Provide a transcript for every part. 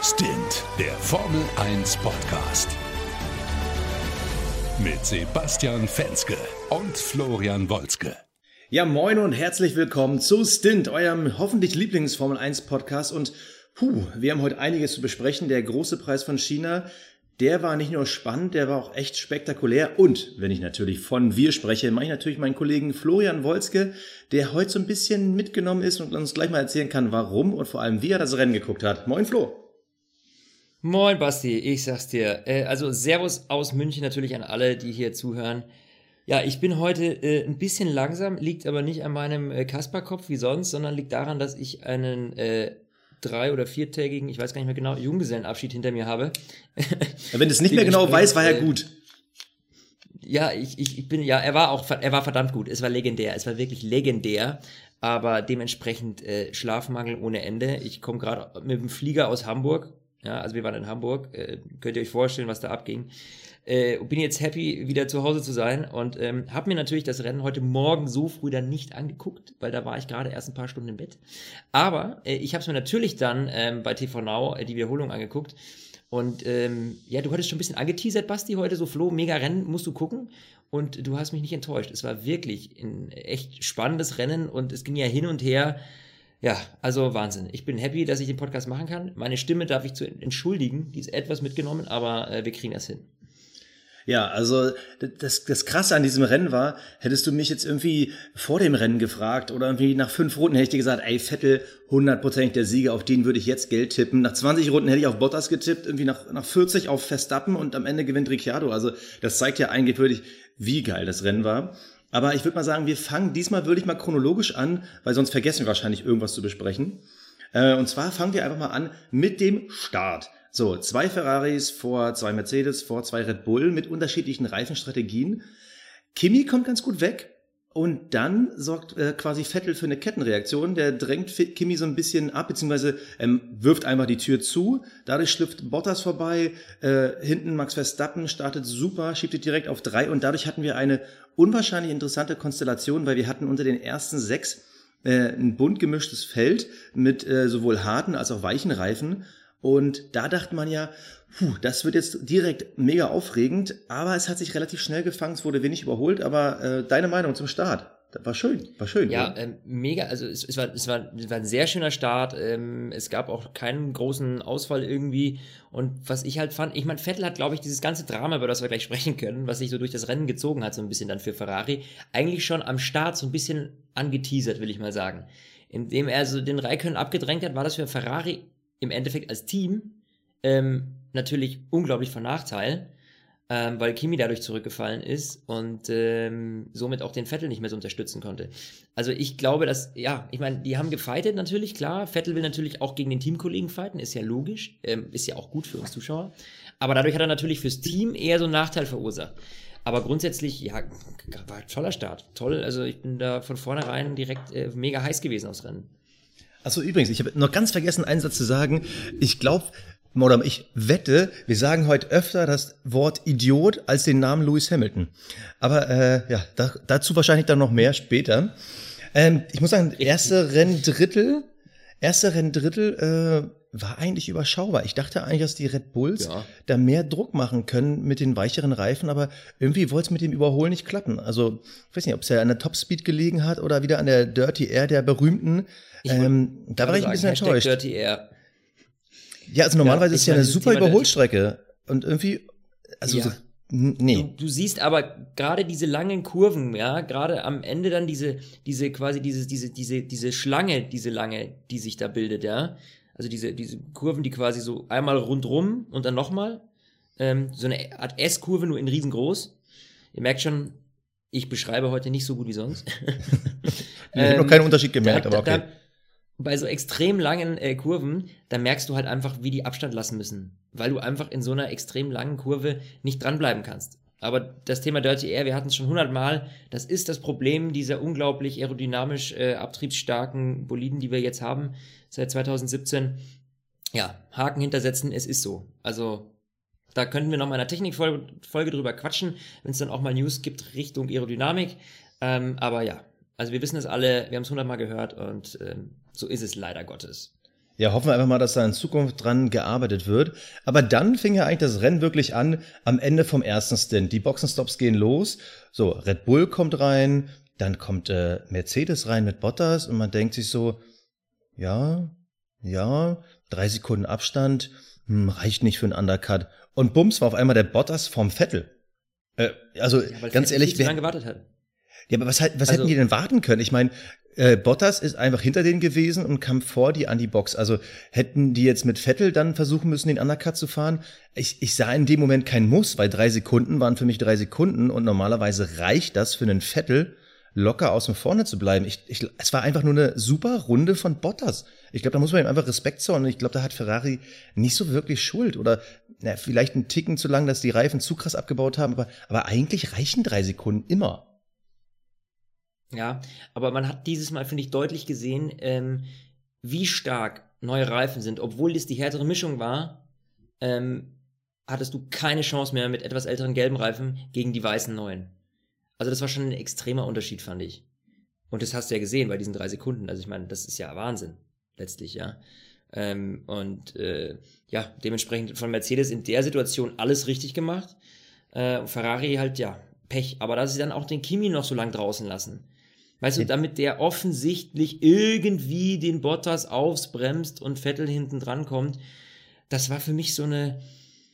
Stint, der Formel 1 Podcast. Mit Sebastian Fenske und Florian Wolzke. Ja, moin und herzlich willkommen zu Stint, eurem hoffentlich Lieblings-Formel 1 Podcast. Und puh, wir haben heute einiges zu besprechen. Der große Preis von China, der war nicht nur spannend, der war auch echt spektakulär. Und wenn ich natürlich von wir spreche, mache ich natürlich meinen Kollegen Florian Wolzke, der heute so ein bisschen mitgenommen ist und uns gleich mal erzählen kann, warum und vor allem wie er das Rennen geguckt hat. Moin Flo. Moin Basti, ich sag's dir. Äh, also Servus aus München natürlich an alle, die hier zuhören. Ja, ich bin heute äh, ein bisschen langsam, liegt aber nicht an meinem äh, Kasperkopf wie sonst, sondern liegt daran, dass ich einen äh, drei- oder viertägigen, ich weiß gar nicht mehr genau, Junggesellenabschied hinter mir habe. Ja, wenn du es nicht mehr genau weißt, war er gut. Ja, ich, ich, ich bin, ja, er war auch, er war verdammt gut. Es war legendär. Es war wirklich legendär. Aber dementsprechend äh, Schlafmangel ohne Ende. Ich komme gerade mit dem Flieger aus Hamburg ja, also wir waren in Hamburg. Äh, könnt ihr euch vorstellen, was da abging. Äh, bin jetzt happy, wieder zu Hause zu sein und ähm, habe mir natürlich das Rennen heute Morgen so früh dann nicht angeguckt, weil da war ich gerade erst ein paar Stunden im Bett. Aber äh, ich habe es mir natürlich dann ähm, bei TV Now äh, die Wiederholung angeguckt. Und ähm, ja, du hattest schon ein bisschen angeteasert, Basti, heute so Flo, mega Rennen, musst du gucken. Und du hast mich nicht enttäuscht. Es war wirklich ein echt spannendes Rennen und es ging ja hin und her. Ja, also Wahnsinn. Ich bin happy, dass ich den Podcast machen kann. Meine Stimme darf ich zu entschuldigen, die ist etwas mitgenommen, aber äh, wir kriegen das hin. Ja, also das, das Krasse an diesem Rennen war, hättest du mich jetzt irgendwie vor dem Rennen gefragt oder irgendwie nach fünf Runden hätte ich dir gesagt, ey, Vettel, hundertprozentig der Sieger, auf den würde ich jetzt Geld tippen. Nach 20 Runden hätte ich auf Bottas getippt, irgendwie nach, nach 40 auf Verstappen und am Ende gewinnt Ricciardo. Also das zeigt ja eigentlich wirklich, wie geil das Rennen war. Aber ich würde mal sagen, wir fangen diesmal wirklich mal chronologisch an, weil sonst vergessen wir wahrscheinlich irgendwas zu besprechen. Äh, und zwar fangen wir einfach mal an mit dem Start. So, zwei Ferraris vor zwei Mercedes, vor zwei Red Bull mit unterschiedlichen Reifenstrategien. Kimi kommt ganz gut weg. Und dann sorgt äh, quasi Vettel für eine Kettenreaktion. Der drängt Kimi so ein bisschen ab, beziehungsweise ähm, wirft einfach die Tür zu. Dadurch schlüpft Bottas vorbei. Äh, hinten Max Verstappen startet super, schiebt ihn direkt auf drei. Und dadurch hatten wir eine unwahrscheinlich interessante Konstellation, weil wir hatten unter den ersten sechs äh, ein bunt gemischtes Feld mit äh, sowohl harten als auch weichen Reifen. Und da dachte man ja, puh, das wird jetzt direkt mega aufregend, aber es hat sich relativ schnell gefangen, es wurde wenig überholt, aber äh, deine Meinung zum Start? Das war schön, war schön. Ja, ähm, mega, also es, es, war, es, war, es war ein sehr schöner Start. Ähm, es gab auch keinen großen Ausfall irgendwie. Und was ich halt fand, ich meine, Vettel hat, glaube ich, dieses ganze Drama, über das wir gleich sprechen können, was sich so durch das Rennen gezogen hat, so ein bisschen dann für Ferrari, eigentlich schon am Start so ein bisschen angeteasert, will ich mal sagen. Indem er so den Raikön abgedrängt hat, war das für Ferrari im Endeffekt als Team ähm, natürlich unglaublich von Nachteil ähm, weil Kimi dadurch zurückgefallen ist und ähm, somit auch den Vettel nicht mehr so unterstützen konnte. Also ich glaube, dass, ja, ich meine, die haben gefightet natürlich, klar. Vettel will natürlich auch gegen den Teamkollegen fighten, ist ja logisch, ähm, ist ja auch gut für uns Zuschauer. Aber dadurch hat er natürlich fürs Team eher so einen Nachteil verursacht. Aber grundsätzlich, ja, war ein toller Start. Toll, also ich bin da von vornherein direkt äh, mega heiß gewesen aufs Rennen. Achso, übrigens, ich habe noch ganz vergessen, einen Satz zu sagen. Ich glaube, oder ich wette, wir sagen heute öfter das Wort Idiot als den Namen Lewis Hamilton. Aber äh, ja, da, dazu wahrscheinlich dann noch mehr später. Ähm, ich muss sagen, erste Renndrittel, erste Renndrittel äh, war eigentlich überschaubar. Ich dachte eigentlich, dass die Red Bulls ja. da mehr Druck machen können mit den weicheren Reifen, aber irgendwie wollte es mit dem Überholen nicht klappen. Also, ich weiß nicht, ob es ja an der Topspeed gelegen hat oder wieder an der Dirty Air der berühmten. Ähm, da war ich ein bisschen enttäuscht. Ja, also normalerweise ja, ist ja eine super Überholstrecke. Und irgendwie, also ja. so, nee. Du, du, siehst aber gerade diese langen Kurven, ja, gerade am Ende dann diese, diese quasi diese, diese, diese, diese Schlange, diese lange, die sich da bildet, ja. Also diese, diese Kurven, die quasi so einmal rundrum und dann nochmal. Ähm, so eine Art S-Kurve, nur in riesengroß. Ihr merkt schon, ich beschreibe heute nicht so gut wie sonst. ich habe noch keinen Unterschied gemerkt, da, aber okay. Da, bei so extrem langen äh, Kurven, da merkst du halt einfach, wie die Abstand lassen müssen. Weil du einfach in so einer extrem langen Kurve nicht dranbleiben kannst. Aber das Thema Dirty Air, wir hatten es schon hundertmal, das ist das Problem dieser unglaublich aerodynamisch äh, abtriebsstarken Boliden, die wir jetzt haben seit 2017. Ja, Haken hintersetzen, es ist so. Also da könnten wir noch mal in einer Technikfolge Folge drüber quatschen, wenn es dann auch mal News gibt Richtung Aerodynamik. Ähm, aber ja, also wir wissen es alle, wir haben es hundertmal gehört und ähm, so ist es leider Gottes. Ja, hoffen wir einfach mal, dass da in Zukunft dran gearbeitet wird. Aber dann fing ja eigentlich das Rennen wirklich an am Ende vom ersten Stint. Die Boxenstops gehen los. So, Red Bull kommt rein, dann kommt äh, Mercedes rein mit Bottas und man denkt sich so, ja, ja, drei Sekunden Abstand, hm, reicht nicht für einen Undercut. Und bums war auf einmal der Bottas vom Vettel. Äh, also ja, ganz ehrlich, wer gewartet hat. Ja, aber was, was also, hätten die denn warten können? Ich meine, äh, Bottas ist einfach hinter denen gewesen und kam vor die an die Box. Also hätten die jetzt mit Vettel dann versuchen müssen, den Undercut zu fahren? Ich, ich sah in dem Moment kein Muss, weil drei Sekunden waren für mich drei Sekunden und normalerweise reicht das für einen Vettel, locker außen vorne zu bleiben. Ich, ich, es war einfach nur eine super Runde von Bottas. Ich glaube, da muss man ihm einfach Respekt zollen. Und ich glaube, da hat Ferrari nicht so wirklich Schuld. Oder na, vielleicht einen Ticken zu lang, dass die Reifen zu krass abgebaut haben. Aber, aber eigentlich reichen drei Sekunden immer. Ja, aber man hat dieses Mal, finde ich, deutlich gesehen, ähm, wie stark neue Reifen sind. Obwohl es die härtere Mischung war, ähm, hattest du keine Chance mehr mit etwas älteren gelben Reifen gegen die weißen neuen. Also das war schon ein extremer Unterschied, fand ich. Und das hast du ja gesehen bei diesen drei Sekunden. Also ich meine, das ist ja Wahnsinn, letztlich, ja. Ähm, und äh, ja, dementsprechend von Mercedes in der Situation alles richtig gemacht. Äh, Ferrari halt, ja, Pech. Aber dass sie dann auch den Kimi noch so lang draußen lassen. Weißt du, damit der offensichtlich irgendwie den Bottas aufbremst und Vettel hinten dran kommt, das war für mich so eine.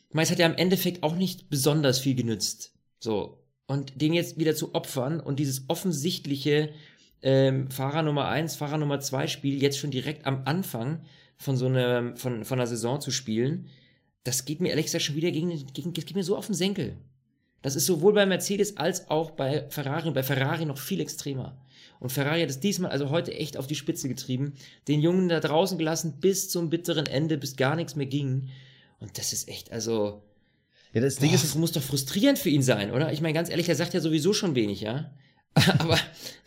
Ich meine, es hat ja im Endeffekt auch nicht besonders viel genützt. So. Und den jetzt wieder zu opfern und dieses offensichtliche ähm, Fahrer Nummer 1, Fahrer Nummer 2 Spiel jetzt schon direkt am Anfang von so einer, von, von einer Saison zu spielen, das geht mir ehrlich gesagt schon wieder gegen, gegen, das geht mir so auf den Senkel. Das ist sowohl bei Mercedes als auch bei Ferrari, bei Ferrari noch viel extremer. Und Ferrari hat es diesmal, also heute echt auf die Spitze getrieben, den Jungen da draußen gelassen bis zum bitteren Ende, bis gar nichts mehr ging. Und das ist echt, also. Ja, das Ding boah, ist, es muss doch frustrierend für ihn sein, oder? Ich meine, ganz ehrlich, er sagt ja sowieso schon wenig, ja? Aber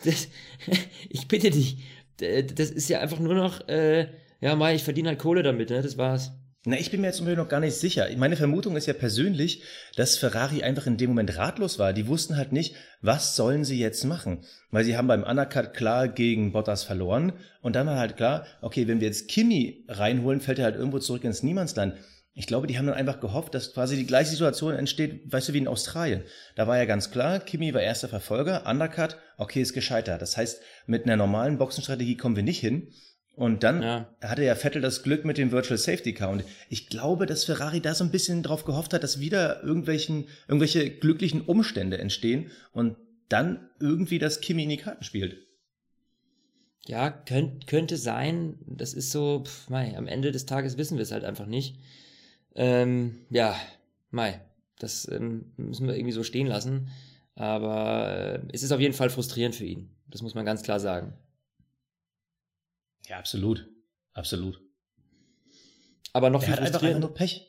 das, ich bitte dich, das ist ja einfach nur noch, äh, ja, Mai, ich verdiene halt Kohle damit, ne? Das war's. Na, ich bin mir jetzt noch gar nicht sicher. Meine Vermutung ist ja persönlich, dass Ferrari einfach in dem Moment ratlos war. Die wussten halt nicht, was sollen sie jetzt machen. Weil sie haben beim Undercut klar gegen Bottas verloren. Und dann war halt klar, okay, wenn wir jetzt Kimi reinholen, fällt er halt irgendwo zurück ins Niemandsland. Ich glaube, die haben dann einfach gehofft, dass quasi die gleiche Situation entsteht, weißt du, wie in Australien. Da war ja ganz klar, Kimi war erster Verfolger, Undercut, okay, ist gescheitert. Das heißt, mit einer normalen Boxenstrategie kommen wir nicht hin. Und dann ja. hatte ja Vettel das Glück mit dem Virtual Safety Car. Und ich glaube, dass Ferrari da so ein bisschen drauf gehofft hat, dass wieder irgendwelchen, irgendwelche glücklichen Umstände entstehen und dann irgendwie das Kimi in die Karten spielt. Ja, könnt, könnte sein. Das ist so, pf, Mai, am Ende des Tages wissen wir es halt einfach nicht. Ähm, ja, Mai, das ähm, müssen wir irgendwie so stehen lassen. Aber äh, es ist auf jeden Fall frustrierend für ihn. Das muss man ganz klar sagen. Ja, absolut. Absolut. Aber noch er viel hat einfach, einfach nur Pech.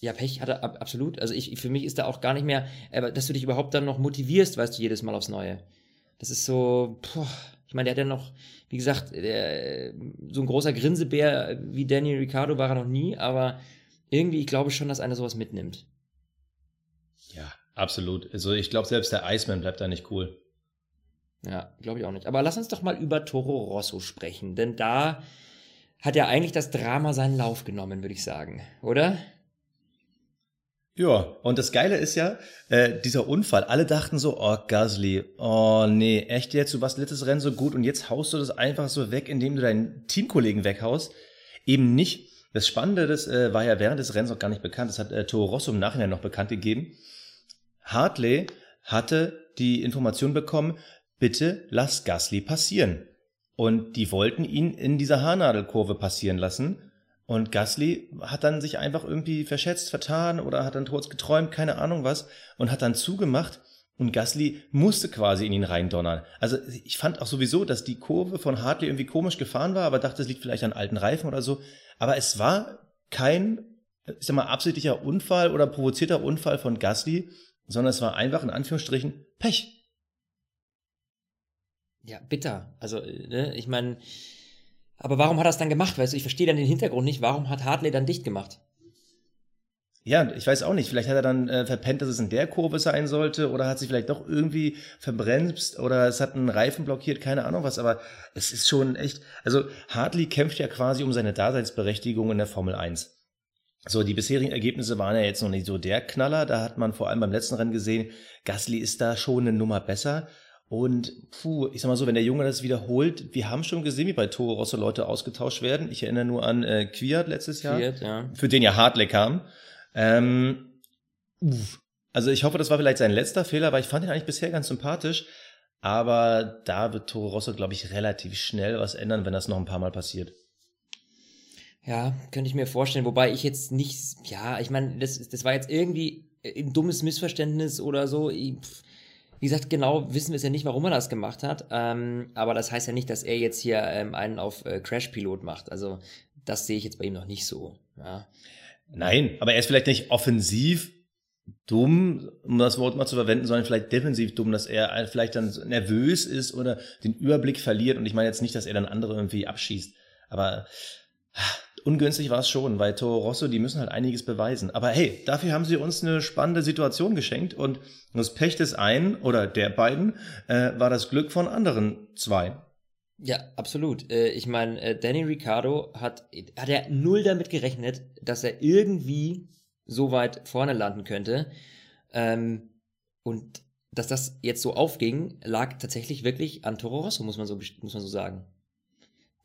Ja, Pech hat er absolut. Also ich, für mich ist da auch gar nicht mehr, dass du dich überhaupt dann noch motivierst, weißt du, jedes Mal aufs Neue. Das ist so, boah, ich meine, der hat ja noch, wie gesagt, der, so ein großer Grinsebär wie Daniel Ricciardo war er noch nie, aber irgendwie, ich glaube schon, dass einer sowas mitnimmt. Ja, absolut. Also ich glaube, selbst der Iceman bleibt da nicht cool. Ja, glaube ich auch nicht. Aber lass uns doch mal über Toro Rosso sprechen, denn da hat ja eigentlich das Drama seinen Lauf genommen, würde ich sagen, oder? Ja, und das Geile ist ja, äh, dieser Unfall, alle dachten so, oh Gasly, oh nee, echt jetzt, du warst letztes Rennen so gut und jetzt haust du das einfach so weg, indem du deinen Teamkollegen weghaust. Eben nicht. Das Spannende, das äh, war ja während des Rennens noch gar nicht bekannt, das hat äh, Toro Rosso im Nachhinein noch bekannt gegeben. Hartley hatte die Information bekommen, bitte lass Gasly passieren. Und die wollten ihn in dieser Haarnadelkurve passieren lassen. Und Gasly hat dann sich einfach irgendwie verschätzt, vertan oder hat dann kurz geträumt, keine Ahnung was, und hat dann zugemacht. Und Gasly musste quasi in ihn reindonnern. Also ich fand auch sowieso, dass die Kurve von Hartley irgendwie komisch gefahren war, aber dachte, es liegt vielleicht an alten Reifen oder so. Aber es war kein, ich sag mal, absichtlicher Unfall oder provozierter Unfall von Gasly, sondern es war einfach in Anführungsstrichen Pech ja, bitter. Also, ne, ich meine, aber warum hat er es dann gemacht? Weißt du, ich verstehe dann den Hintergrund nicht. Warum hat Hartley dann dicht gemacht? Ja, ich weiß auch nicht. Vielleicht hat er dann äh, verpennt, dass es in der Kurve sein sollte oder hat sich vielleicht doch irgendwie verbremst oder es hat einen Reifen blockiert, keine Ahnung was. Aber es ist schon echt. Also Hartley kämpft ja quasi um seine Daseinsberechtigung in der Formel 1. So, die bisherigen Ergebnisse waren ja jetzt noch nicht so der Knaller. Da hat man vor allem beim letzten Rennen gesehen, Gasly ist da schon eine Nummer besser. Und puh, ich sag mal so, wenn der Junge das wiederholt, wir haben schon gesehen, wie bei Toro Rosso Leute ausgetauscht werden. Ich erinnere nur an äh, Quiert letztes Jahr, Quiert, ja. für den ja Hartley kam. Ähm, uff. Also ich hoffe, das war vielleicht sein letzter Fehler, weil ich fand ihn eigentlich bisher ganz sympathisch. Aber da wird Toro Rosso, glaube ich, relativ schnell was ändern, wenn das noch ein paar Mal passiert. Ja, könnte ich mir vorstellen. Wobei ich jetzt nicht, ja, ich meine, das, das war jetzt irgendwie ein dummes Missverständnis oder so. Ich, wie gesagt, genau wissen wir es ja nicht, warum er das gemacht hat. Ähm, aber das heißt ja nicht, dass er jetzt hier ähm, einen auf äh, Crash-Pilot macht. Also das sehe ich jetzt bei ihm noch nicht so. Ja. Nein, aber er ist vielleicht nicht offensiv dumm, um das Wort mal zu verwenden, sondern vielleicht defensiv dumm, dass er vielleicht dann nervös ist oder den Überblick verliert. Und ich meine jetzt nicht, dass er dann andere irgendwie abschießt. Aber ungünstig war es schon, weil Toro Rosso, die müssen halt einiges beweisen. Aber hey, dafür haben sie uns eine spannende Situation geschenkt und das Pech des einen oder der beiden äh, war das Glück von anderen zwei. Ja, absolut. Äh, ich meine, äh, Danny Ricciardo hat, hat ja null damit gerechnet, dass er irgendwie so weit vorne landen könnte. Ähm, und dass das jetzt so aufging, lag tatsächlich wirklich an Toro Rosso, muss man so, muss man so sagen.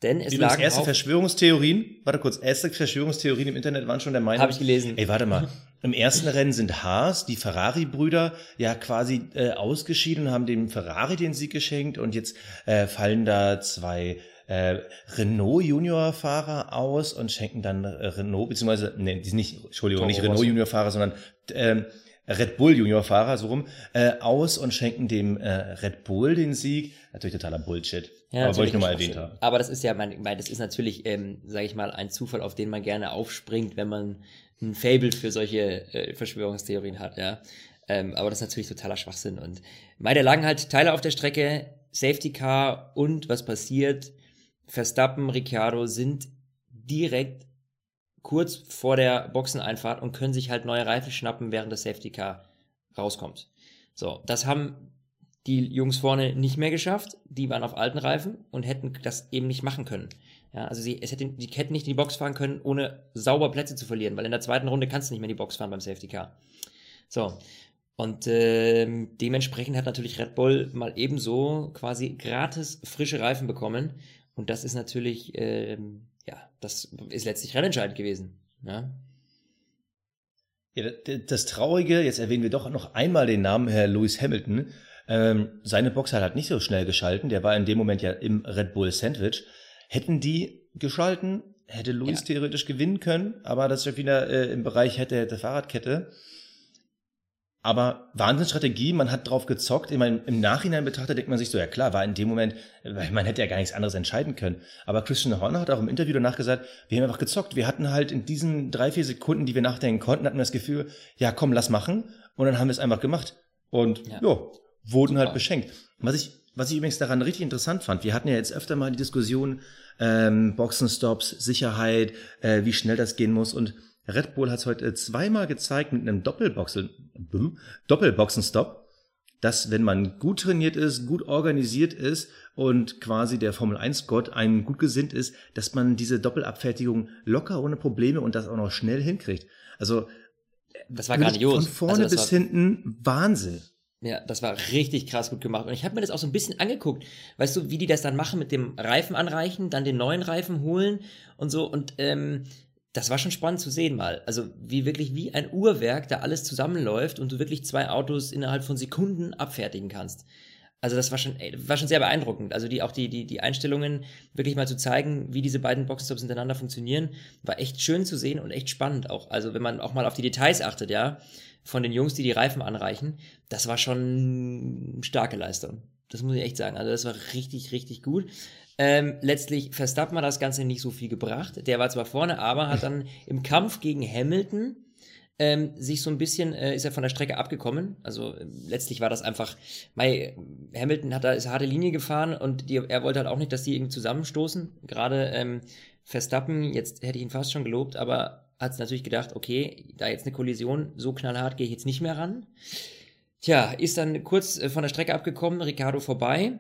Denn es Übrigens, lag erste Verschwörungstheorien, warte kurz, erste Verschwörungstheorien im Internet waren schon der Meinung. Habe ich gelesen. Ey, warte mal. Im ersten Rennen sind Haas, die Ferrari-Brüder, ja quasi äh, ausgeschieden und haben dem Ferrari den Sieg geschenkt und jetzt äh, fallen da zwei äh, Renault Junior Fahrer aus und schenken dann äh, Renault beziehungsweise nee, die sind nicht Entschuldigung Toro nicht Renault. Junior Fahrer sondern ähm, Red Bull Junior Fahrer so rum äh, aus und schenken dem äh, Red Bull den Sieg natürlich totaler Bullshit Ja, aber wollte ich nur mal natürlich erwähnt haben Aber das ist ja, mein, mein, das ist natürlich, ähm, sage ich mal, ein Zufall, auf den man gerne aufspringt, wenn man ein Fable für solche äh, Verschwörungstheorien hat, ja. Ähm, aber das ist natürlich totaler Schwachsinn. Und meine lagen halt Teile auf der Strecke, Safety Car und was passiert? Verstappen, Ricciardo sind direkt kurz vor der Boxeneinfahrt und können sich halt neue Reifen schnappen, während das Safety Car rauskommt. So, das haben die Jungs vorne nicht mehr geschafft. Die waren auf alten Reifen und hätten das eben nicht machen können. Ja, also sie, es hätte, die hätten nicht in die Box fahren können, ohne sauber Plätze zu verlieren, weil in der zweiten Runde kannst du nicht mehr in die Box fahren beim Safety Car. So. Und ähm, dementsprechend hat natürlich Red Bull mal ebenso quasi gratis frische Reifen bekommen. Und das ist natürlich, ähm, ja, das ist letztlich rennentscheidend gewesen. Ja. Ja, das Traurige, jetzt erwähnen wir doch noch einmal den Namen Herr Lewis Hamilton. Ähm, seine Box hat halt nicht so schnell geschalten. Der war in dem Moment ja im Red Bull Sandwich. Hätten die geschalten, hätte Lewis Ja. theoretisch gewinnen können, aber das ist ja wieder äh, im Bereich hätte, hätte Fahrradkette. Aber Wahnsinnsstrategie, man hat drauf gezockt. Ich meine, im Nachhinein betrachtet denkt man sich so, ja klar, war in dem Moment, weil man hätte ja gar nichts anderes entscheiden können. Aber Christian Horner hat auch im Interview danach gesagt, wir haben einfach gezockt. Wir hatten halt in diesen drei, vier Sekunden, die wir nachdenken konnten, hatten wir das Gefühl, ja komm, lass machen. Und dann haben wir es einfach gemacht. Und ja, Ja. Wurden halt Super. beschenkt. Was ich, was ich übrigens daran richtig interessant fand, wir hatten ja jetzt öfter mal die Diskussion, ähm, Boxenstops, Sicherheit, äh, wie schnell das gehen muss. Und Red Bull hat es heute zweimal gezeigt mit einem Doppelboxen, Doppelboxenstopp, dass wenn man gut trainiert ist, gut organisiert ist und quasi der Formel 1 Gott einem gut gesinnt ist, dass man diese Doppelabfertigung locker ohne Probleme und das auch noch schnell hinkriegt. Also Das war grandios. von vorne Also bis hinten Wahnsinn. Ja, das war richtig krass gut gemacht. Und ich habe mir das auch so ein bisschen angeguckt. Weißt du, wie die das dann machen mit dem Reifen anreichen, dann den neuen Reifen holen und so. Und ähm, das war schon spannend zu sehen mal. Also wie wirklich wie ein Uhrwerk da alles zusammenläuft und du wirklich zwei Autos innerhalb von Sekunden abfertigen kannst. Also das war schon, ey, war schon sehr beeindruckend. Also die auch die die die Einstellungen wirklich mal zu zeigen, wie diese beiden Boxenstops hintereinander funktionieren, war echt schön zu sehen und echt spannend auch. Also wenn man auch mal auf die Details achtet, ja, von den Jungs, die die Reifen anreichen, das war schon eine starke Leistung. Das muss ich echt sagen. Also das war richtig richtig gut. Ähm, letztlich Verstappen hat das Ganze nicht so viel gebracht. Der war zwar vorne, aber hat dann im Kampf gegen Hamilton ähm, sich so ein bisschen, äh, ist er von der Strecke abgekommen. Also äh, letztlich war das einfach, Mei, Hamilton hat da ist eine harte Linie gefahren und die, er wollte halt auch nicht, dass die irgendwie zusammenstoßen. Gerade ähm, Verstappen, jetzt hätte ich ihn fast schon gelobt, aber hat es natürlich gedacht, okay, da jetzt eine Kollision, so knallhart gehe ich jetzt nicht mehr ran. Tja, ist dann kurz äh, von der Strecke abgekommen, Ricardo vorbei.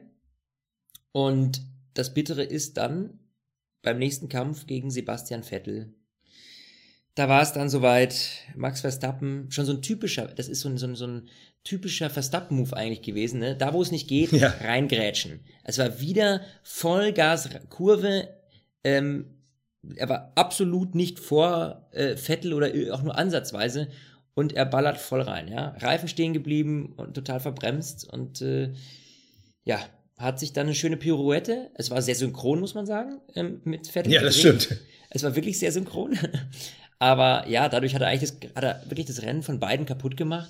Und das Bittere ist dann beim nächsten Kampf gegen Sebastian Vettel. Da war es dann soweit, Max Verstappen, schon so ein typischer, das ist so ein, so ein, so ein typischer Verstappen-Move eigentlich gewesen, ne? Da, wo es nicht geht, ja. reingrätschen. Es war wieder Vollgas-Kurve, ähm, er war absolut nicht vor äh, Vettel oder auch nur ansatzweise und er ballert voll rein, ja. Reifen stehen geblieben und total verbremst und äh, ja, hat sich dann eine schöne Pirouette. Es war sehr synchron, muss man sagen, ähm, mit Vettel. Ja, das stimmt. Es war wirklich sehr synchron. Aber ja, dadurch hat er eigentlich das, hat er wirklich das Rennen von beiden kaputt gemacht.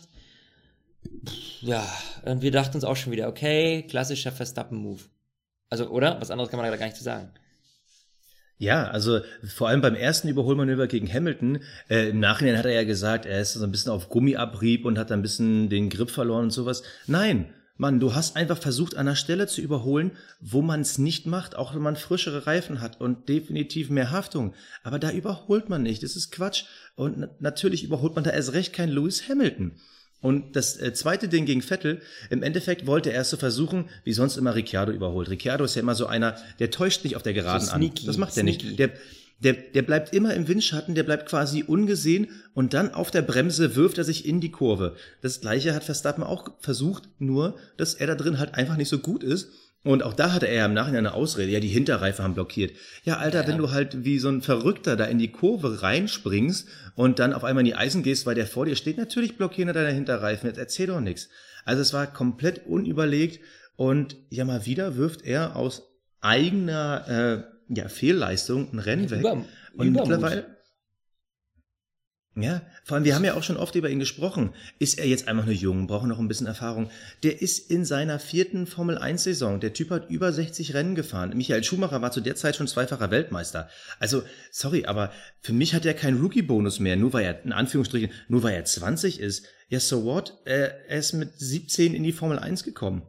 Ja, und wir dachten uns auch schon wieder, okay, klassischer Verstappen-Move. Also, oder? Was anderes kann man da gar nicht zu sagen. Ja, also vor allem beim ersten Überholmanöver gegen Hamilton, äh, im Nachhinein hat er ja gesagt, er ist so ein bisschen auf Gummiabrieb und hat ein bisschen den Grip verloren und sowas. Nein, Mann, du hast einfach versucht, an einer Stelle zu überholen, wo man es nicht macht, auch wenn man frischere Reifen hat und definitiv mehr Haftung. Aber da überholt man nicht. Das ist Quatsch. Und natürlich überholt man da erst recht kein Lewis Hamilton. Und das äh, zweite Ding gegen Vettel, im Endeffekt wollte er es so versuchen, wie sonst immer Ricciardo überholt. Ricciardo ist ja immer so einer, der täuscht nicht auf der Geraden so an. Das macht er nicht. Der, der, der bleibt immer im Windschatten, der bleibt quasi ungesehen und dann auf der Bremse wirft er sich in die Kurve. Das gleiche hat Verstappen auch versucht, nur dass er da drin halt einfach nicht so gut ist und auch da hatte er im Nachhinein eine Ausrede. Ja, die Hinterreifen haben blockiert. Ja, Alter, ja. wenn du halt wie so ein Verrückter da in die Kurve reinspringst und dann auf einmal in die Eisen gehst, weil der vor dir steht, natürlich blockieren deine Hinterreifen. Jetzt erzähl doch nichts. Also es war komplett unüberlegt und ja, mal wieder wirft er aus eigener äh, ja, Fehlleistung ein Rennen weg. Über, und mittlerweile ja, vor allem, wir haben ja auch schon oft über ihn gesprochen. Ist er jetzt einfach nur jung, braucht noch ein bisschen Erfahrung? Der ist in seiner vierten Formel-1-Saison. Der Typ hat über 60 Rennen gefahren. Michael Schumacher war zu der Zeit schon zweifacher Weltmeister. Also, sorry, aber für mich hat er keinen Rookie-Bonus mehr, nur weil er, in Anführungsstrichen, nur weil er 20 ist. Ja, so what? Er ist mit 17 in die Formel 1 gekommen.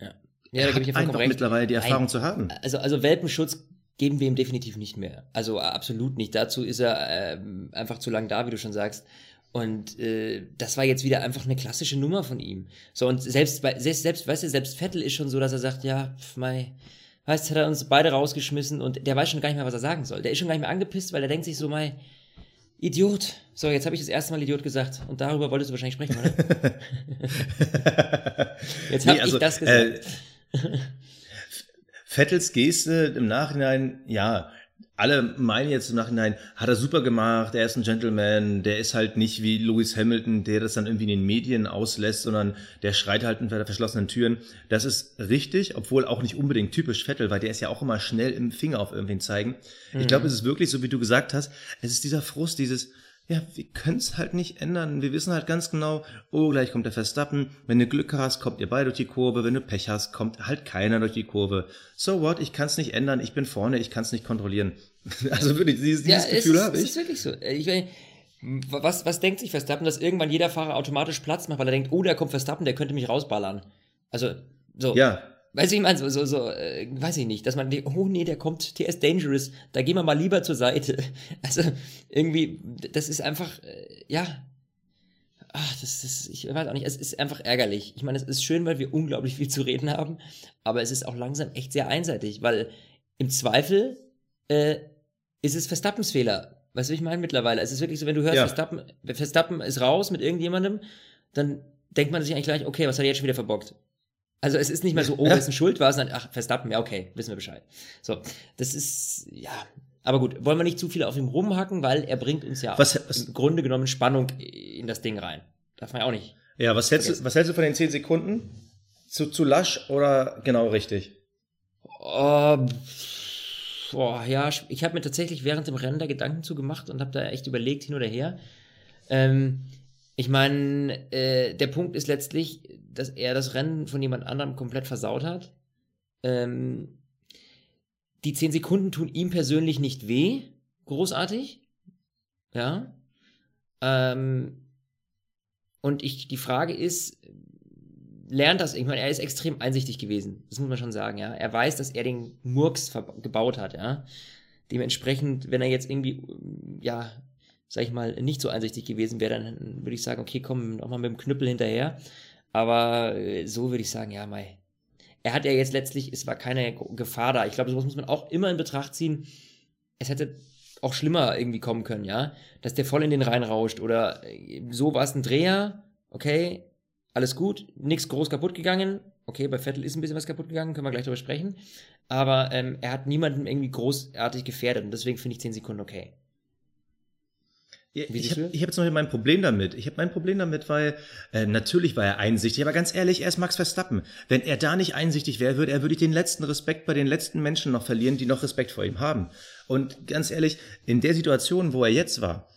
Ja. Ja, da gebe ich vollkommen recht. mittlerweile die Erfahrung Ein, zu haben. Also, also Welpenschutz geben wir ihm definitiv nicht mehr. Also absolut nicht. Dazu ist er äh, einfach zu lang da, wie du schon sagst. Und äh, das war jetzt wieder einfach eine klassische Nummer von ihm. So, und selbst bei, selbst, selbst, weißt du, selbst Vettel ist schon so, dass er sagt, ja, pf, mei, weißt du, hat er uns beide rausgeschmissen und der weiß schon gar nicht mehr, was er sagen soll. Der ist schon gar nicht mehr angepisst, weil er denkt sich so, mei, Idiot. So, jetzt habe ich das erste Mal Idiot gesagt. Und darüber wolltest du wahrscheinlich sprechen, oder? jetzt habe nee, also, ich das gesagt. Äh, Vettels Geste im Nachhinein, ja, alle meinen jetzt im Nachhinein, hat er super gemacht, er ist ein Gentleman, der ist halt nicht wie Lewis Hamilton, der das dann irgendwie in den Medien auslässt, sondern der schreit halt hinter verschlossenen Türen. Das ist richtig, obwohl auch nicht unbedingt typisch Vettel, weil der ist ja auch immer schnell im Finger auf irgendwen zeigen. Mhm. Ich glaube, es ist wirklich so, wie du gesagt hast, es ist dieser Frust, dieses, ja, wir können es halt nicht ändern. Wir wissen halt ganz genau, oh, gleich kommt der Verstappen. Wenn du Glück hast, kommt ihr beide durch die Kurve. Wenn du Pech hast, kommt halt keiner durch die Kurve. So what? Ich kann es nicht ändern. Ich bin vorne. Ich kann es nicht kontrollieren. also wirklich, dieses, dieses ja, Gefühl habe ich. Das ist wirklich so. Ich meine, was, was denkt sich Verstappen, dass irgendwann jeder Fahrer automatisch Platz macht, weil er denkt, oh, da kommt Verstappen, der könnte mich rausballern. Also, so. Ja. Weiß ich, meine, so, so, so äh, weiß ich nicht, dass man denkt, oh nee, der kommt, TS Dangerous, da gehen wir mal lieber zur Seite. Also irgendwie, das ist einfach, äh, ja, ach, das ist, ich weiß auch nicht, es ist einfach ärgerlich. Ich meine, es ist schön, weil wir unglaublich viel zu reden haben, aber es ist auch langsam echt sehr einseitig, weil im Zweifel äh, ist es Verstappens Fehler. Weißt du, ich meine mittlerweile? Es ist wirklich so, wenn du hörst, ja. Verstappen, Verstappen ist raus mit irgendjemandem, dann denkt man sich eigentlich gleich, okay, was hat er jetzt schon wieder verbockt? Also es ist nicht mehr so, oh, wessen Schuld war, sondern ach, Verstappen, ja, okay, wissen wir Bescheid. So, das ist, ja, aber gut, wollen wir nicht zu viel auf ihm rumhacken, weil er bringt uns ja was, was, im Grunde genommen Spannung in das Ding rein. Darf man ja auch nicht. Ja, was hältst, du, was hältst du von den 10 Sekunden? Zu, zu lasch oder genau richtig? Uh, boah, ja, ich habe mir tatsächlich während dem Rennen da Gedanken zu gemacht und habe da echt überlegt, hin oder her. Ähm, ich meine, äh, der Punkt ist letztlich, dass er das Rennen von jemand anderem komplett versaut hat. Ähm, die 10 Sekunden tun ihm persönlich nicht weh. Großartig. Ja. Ähm, und ich, die Frage ist, lernt das, ich meine, er ist extrem einsichtig gewesen. Das muss man schon sagen, ja. Er weiß, dass er den Murks gebaut hat, ja. Dementsprechend, wenn er jetzt irgendwie, ja, sag ich mal, nicht so einsichtig gewesen wäre, dann würde ich sagen, okay, komm, nochmal mit dem Knüppel hinterher. Aber äh, so würde ich sagen, ja, Mai. Er hat ja jetzt letztlich, es war keine Gefahr da. Ich glaube, sowas muss man auch immer in Betracht ziehen. Es hätte auch schlimmer irgendwie kommen können, ja. Dass der voll in den reinrauscht oder äh, so war es ein Dreher, okay, alles gut, nichts groß kaputt gegangen. Okay, bei Vettel ist ein bisschen was kaputt gegangen, können wir gleich drüber sprechen. Aber ähm, er hat niemanden irgendwie großartig gefährdet und deswegen finde ich 10 Sekunden okay. Ja, ich habe hab jetzt noch mein Problem damit. Ich habe mein Problem damit, weil äh, natürlich war er einsichtig, aber ganz ehrlich, er ist Max Verstappen. Wenn er da nicht einsichtig wäre, würde er würde ich den letzten Respekt bei den letzten Menschen noch verlieren, die noch Respekt vor ihm haben. Und ganz ehrlich, in der Situation, wo er jetzt war,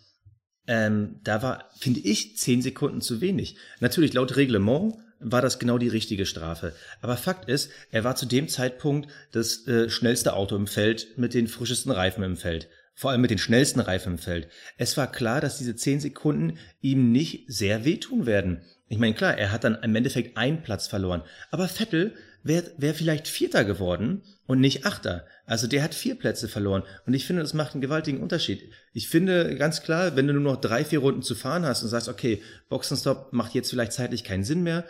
ähm, da war, finde ich, zehn Sekunden zu wenig. Natürlich, laut Reglement war das genau die richtige Strafe. Aber Fakt ist, er war zu dem Zeitpunkt das äh, schnellste Auto im Feld mit den frischesten Reifen im Feld vor allem mit den schnellsten Reifen im Feld. Es war klar, dass diese zehn Sekunden ihm nicht sehr wehtun werden. Ich meine, klar, er hat dann im Endeffekt einen Platz verloren. Aber Vettel wäre wär vielleicht Vierter geworden und nicht Achter. Also der hat vier Plätze verloren. Und ich finde, das macht einen gewaltigen Unterschied. Ich finde ganz klar, wenn du nur noch drei, vier Runden zu fahren hast und sagst, okay, Boxenstopp macht jetzt vielleicht zeitlich keinen Sinn mehr,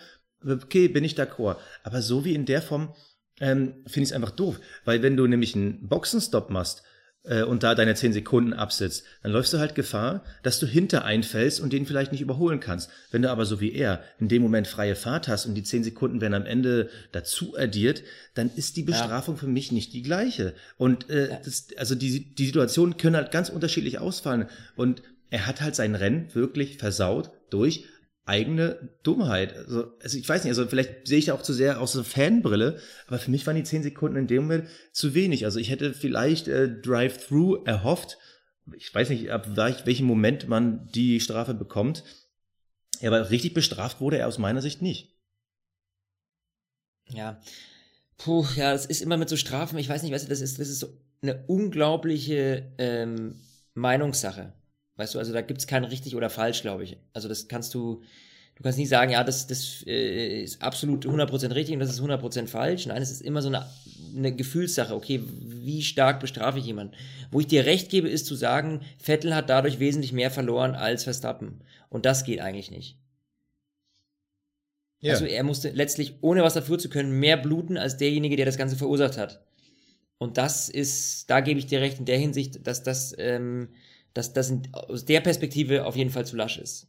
okay, bin ich d'accord. Aber so wie in der Form ähm, finde ich es einfach doof. Weil wenn du nämlich einen Boxenstopp machst äh, und da deine 10 Sekunden absitzt, dann läufst du halt Gefahr, dass du hinter einfällst und den vielleicht nicht überholen kannst. Wenn du aber so wie er in dem Moment freie Fahrt hast und die 10 Sekunden werden am Ende dazu addiert, dann ist die Bestrafung ja. für mich nicht die gleiche. Und äh, das, also die, die Situationen können halt ganz unterschiedlich ausfallen. Und er hat halt sein Rennen wirklich versaut durch eigene Dummheit. Also, also ich weiß nicht, also vielleicht sehe ich da auch zu sehr aus der Fanbrille, aber für mich waren die zehn Sekunden in dem Moment zu wenig. Also ich hätte vielleicht äh, Drive-Through erhofft. Ich weiß nicht, ab welchem Moment man die Strafe bekommt. Ja, aber richtig bestraft wurde er aus meiner Sicht nicht. Ja. Puh, ja, das ist immer mit so Strafen, ich weiß nicht, weißt du, das ist, das ist so eine unglaubliche ähm, Meinungssache. Weißt du, also da gibt es kein richtig oder falsch, glaube ich. Also das kannst du, du kannst nie sagen, ja, das, das äh, ist absolut 100% richtig und das ist 100% falsch. Nein, es ist immer so eine, eine Gefühlssache. Okay, wie stark bestrafe ich jemanden? Wo ich dir recht gebe, ist zu sagen, Vettel hat dadurch wesentlich mehr verloren als Verstappen. Und das geht eigentlich nicht. Ja. Also er musste letztlich, ohne was dafür zu können, mehr bluten als derjenige, der das Ganze verursacht hat. Und das ist, da gebe ich dir recht in der Hinsicht, dass das ähm, dass das aus der Perspektive auf jeden Fall zu lasch ist.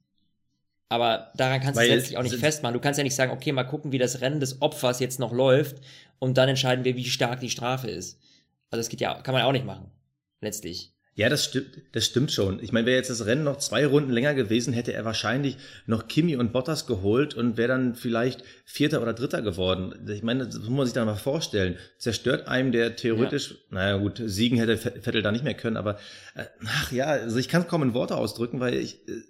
Aber daran kannst du es letztlich auch nicht festmachen. Du kannst ja nicht sagen, okay, mal gucken, wie das Rennen des Opfers jetzt noch läuft und dann entscheiden wir, wie stark die Strafe ist. Also das geht ja, kann man auch nicht machen. Letztlich. Ja, das stimmt, das stimmt schon. Ich meine, wäre jetzt das Rennen noch zwei Runden länger gewesen, hätte er wahrscheinlich noch Kimi und Bottas geholt und wäre dann vielleicht Vierter oder Dritter geworden. Ich meine, das muss man sich da mal vorstellen. Zerstört einem, der theoretisch, ja. naja gut, siegen hätte Vettel da nicht mehr können, aber äh, ach ja, also ich kann es kaum in Worte ausdrücken, weil ich, äh,